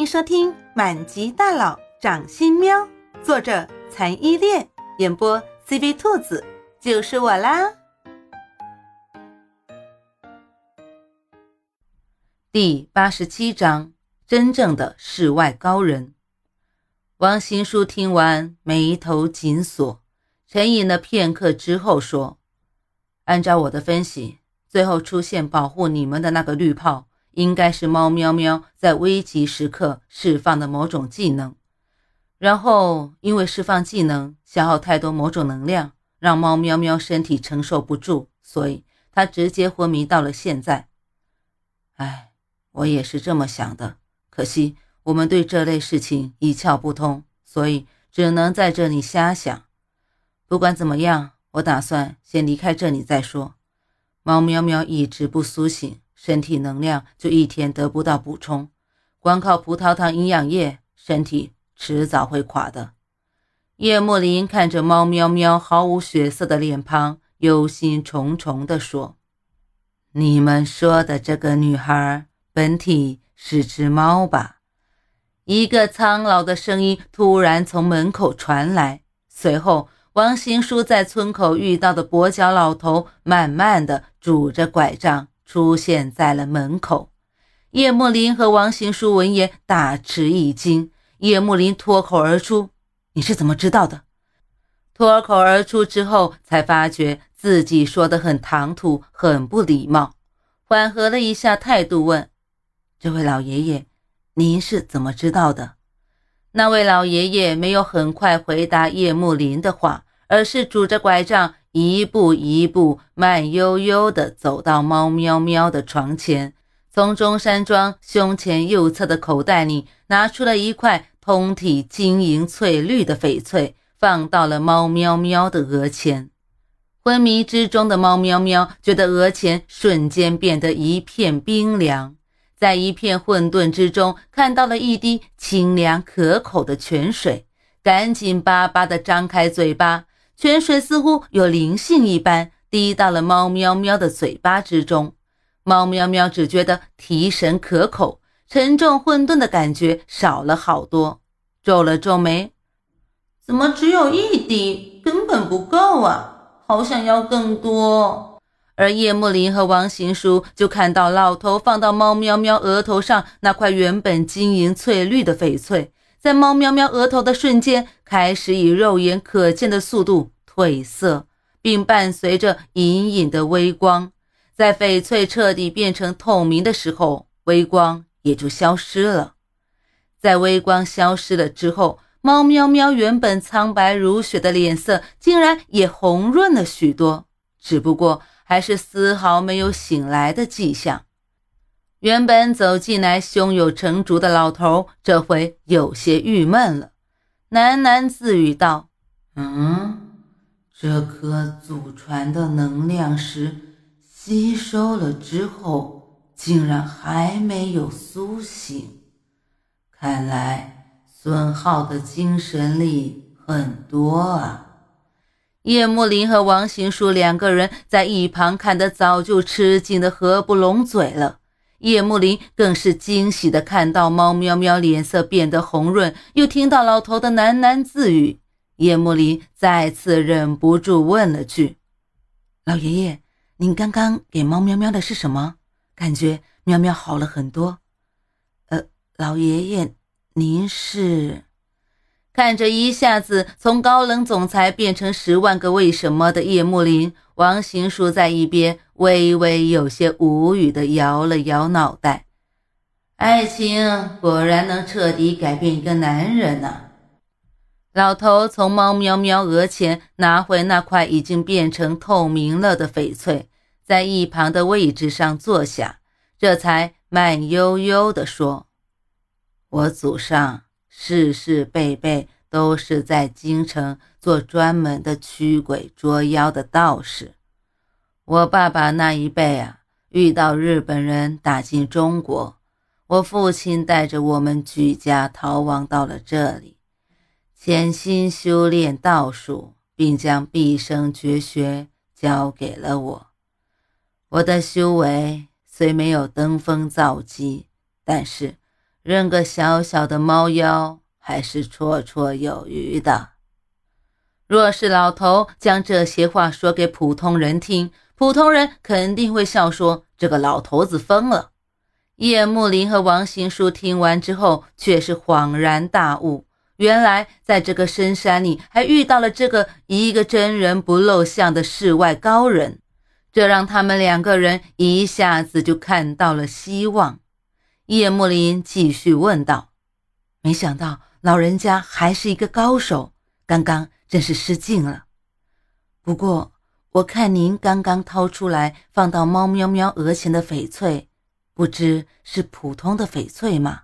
欢迎收听《满级大佬掌心喵》，作者残依恋，演播 CV 兔子，就是我啦。第八十七章：真正的世外高人。王新书听完，眉头紧锁，沉吟了片刻之后说：“按照我的分析，最后出现保护你们的那个绿泡。”应该是猫喵喵在危急时刻释放的某种技能，然后因为释放技能消耗太多某种能量，让猫喵喵身体承受不住，所以它直接昏迷到了现在。哎，我也是这么想的，可惜我们对这类事情一窍不通，所以只能在这里瞎想。不管怎么样，我打算先离开这里再说。猫喵喵一直不苏醒。身体能量就一天得不到补充，光靠葡萄糖营养液，身体迟早会垮的。叶幕林看着猫喵喵毫无血色的脸庞，忧心忡忡地说：“你们说的这个女孩本体是只猫吧？”一个苍老的声音突然从门口传来，随后王行书在村口遇到的跛脚老头，慢慢的拄着拐杖。出现在了门口，叶慕林和王行书闻言大吃一惊。叶慕林脱口而出：“你是怎么知道的？”脱口而出之后，才发觉自己说的很唐突，很不礼貌。缓和了一下态度，问：“这位老爷爷，您是怎么知道的？”那位老爷爷没有很快回答叶慕林的话，而是拄着拐杖。一步一步，慢悠悠地走到猫喵喵的床前，从中山装胸前右侧的口袋里拿出了一块通体晶莹翠绿的翡翠，放到了猫喵喵的额前。昏迷之中的猫喵喵觉得额前瞬间变得一片冰凉，在一片混沌之中看到了一滴清凉可口的泉水，赶紧巴巴地张开嘴巴。泉水似乎有灵性一般，滴到了猫喵喵的嘴巴之中。猫喵喵只觉得提神可口，沉重混沌的感觉少了好多，皱了皱眉：“怎么只有一滴？根本不够啊！好想要更多。”而叶幕林和王行书就看到老头放到猫喵喵额头上那块原本晶莹翠绿的翡翠。在猫喵喵额头的瞬间，开始以肉眼可见的速度褪色，并伴随着隐隐的微光。在翡翠彻底变成透明的时候，微光也就消失了。在微光消失了之后，猫喵喵原本苍白如雪的脸色竟然也红润了许多，只不过还是丝毫没有醒来的迹象。原本走进来胸有成竹的老头，这回有些郁闷了，喃喃自语道：“嗯，这颗祖传的能量石吸收了之后，竟然还没有苏醒。看来孙浩的精神力很多啊。”叶幕林和王行书两个人在一旁看得早就吃惊的合不拢嘴了。叶幕林更是惊喜的看到猫喵喵脸色变得红润，又听到老头的喃喃自语。叶幕林再次忍不住问了句：“老爷爷，您刚刚给猫喵喵的是什么？感觉喵喵好了很多。”呃，老爷爷，您是？看着一下子从高冷总裁变成十万个为什么的叶幕林，王行书在一边微微有些无语的摇了摇脑袋。爱情果然能彻底改变一个男人呐！老头从猫喵喵额前拿回那块已经变成透明了的翡翠，在一旁的位置上坐下，这才慢悠悠地说：“我祖上。”世世辈辈都是在京城做专门的驱鬼捉妖的道士。我爸爸那一辈啊，遇到日本人打进中国，我父亲带着我们举家逃亡到了这里，潜心修炼道术，并将毕生绝学交给了我。我的修为虽没有登峰造极，但是。认个小小的猫妖还是绰绰有余的。若是老头将这些话说给普通人听，普通人肯定会笑说这个老头子疯了。叶慕林和王行书听完之后，却是恍然大悟。原来，在这个深山里，还遇到了这个一个真人不露相的世外高人，这让他们两个人一下子就看到了希望。叶慕林继续问道：“没想到老人家还是一个高手，刚刚真是失敬了。不过，我看您刚刚掏出来放到猫喵喵额前的翡翠，不知是普通的翡翠吗？”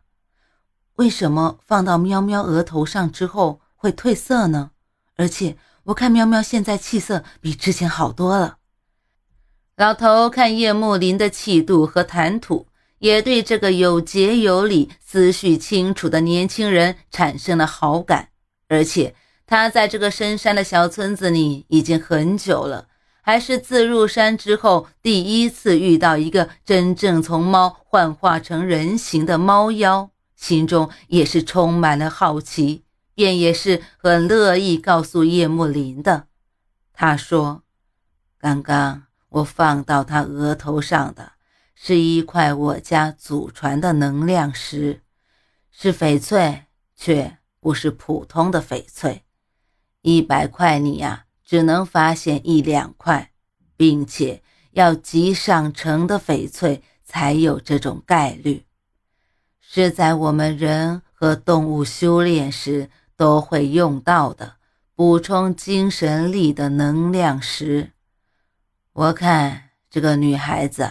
为什么放到喵喵额头上之后会褪色呢？而且我看喵喵现在气色比之前好多了。老头看叶慕林的气度和谈吐，也对这个有节有理、思绪清楚的年轻人产生了好感。而且他在这个深山的小村子里已经很久了，还是自入山之后第一次遇到一个真正从猫幻化成人形的猫妖。心中也是充满了好奇，便也是很乐意告诉叶幕林的。他说：“刚刚我放到他额头上的是一块我家祖传的能量石，是翡翠，却不是普通的翡翠。一百块你呀，只能发现一两块，并且要集上成的翡翠才有这种概率。”是在我们人和动物修炼时都会用到的补充精神力的能量石。我看这个女孩子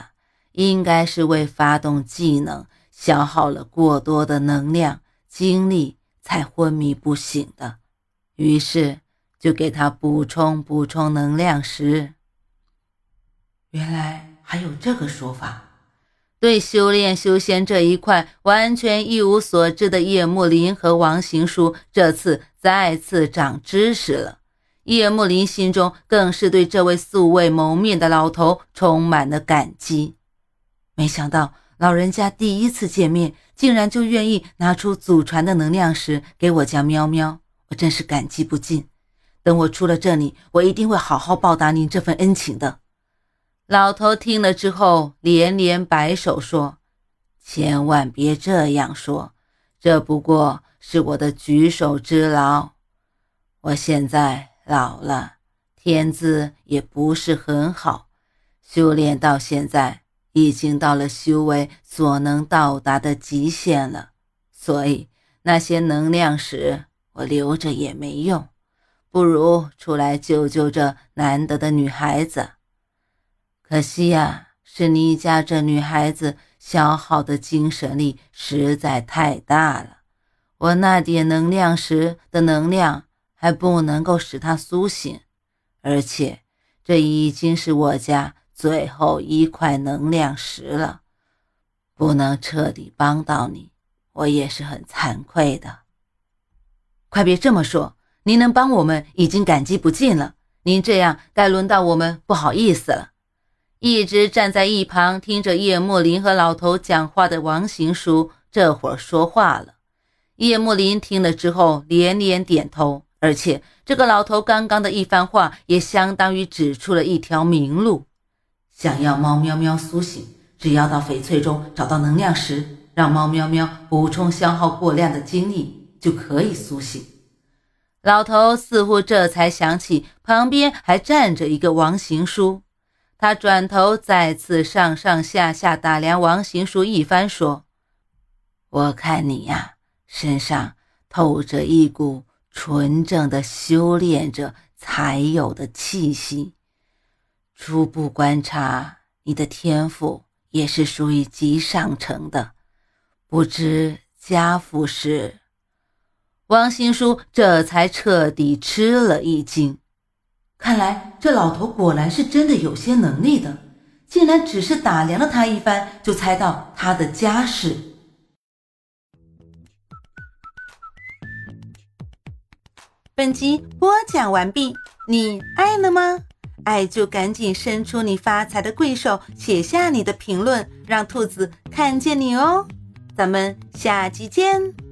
应该是为发动技能消耗了过多的能量精力，才昏迷不醒的。于是就给他补充补充能量石。原来还有这个说法。对修炼修仙这一块完全一无所知的叶慕林和王行书，这次再次长知识了。叶慕林心中更是对这位素未谋面的老头充满了感激。没想到老人家第一次见面，竟然就愿意拿出祖传的能量石给我家喵喵，我真是感激不尽。等我出了这里，我一定会好好报答您这份恩情的。老头听了之后，连连摆手说：“千万别这样说，这不过是我的举手之劳。我现在老了，天资也不是很好，修炼到现在已经到了修为所能到达的极限了，所以那些能量石我留着也没用，不如出来救救这难得的女孩子。”可惜呀，是你家这女孩子消耗的精神力实在太大了，我那点能量石的能量还不能够使她苏醒，而且这已经是我家最后一块能量石了，不能彻底帮到你，我也是很惭愧的。快别这么说，您能帮我们已经感激不尽了，您这样该轮到我们不好意思了。一直站在一旁听着叶慕林和老头讲话的王行书，这会儿说话了。叶慕林听了之后连连点头，而且这个老头刚刚的一番话也相当于指出了一条明路：想要猫喵喵苏醒，只要到翡翠中找到能量石，让猫喵喵补充消耗过量的精力，就可以苏醒。老头似乎这才想起旁边还站着一个王行书。他转头再次上上下下打量王行书一番，说：“我看你呀，身上透着一股纯正的修炼者才有的气息。初步观察，你的天赋也是属于极上乘的。不知家父是？”王新书这才彻底吃了一惊。看来这老头果然是真的有些能力的，竟然只是打量了他一番，就猜到他的家世。本集播讲完毕，你爱了吗？爱就赶紧伸出你发财的贵手，写下你的评论，让兔子看见你哦。咱们下集见。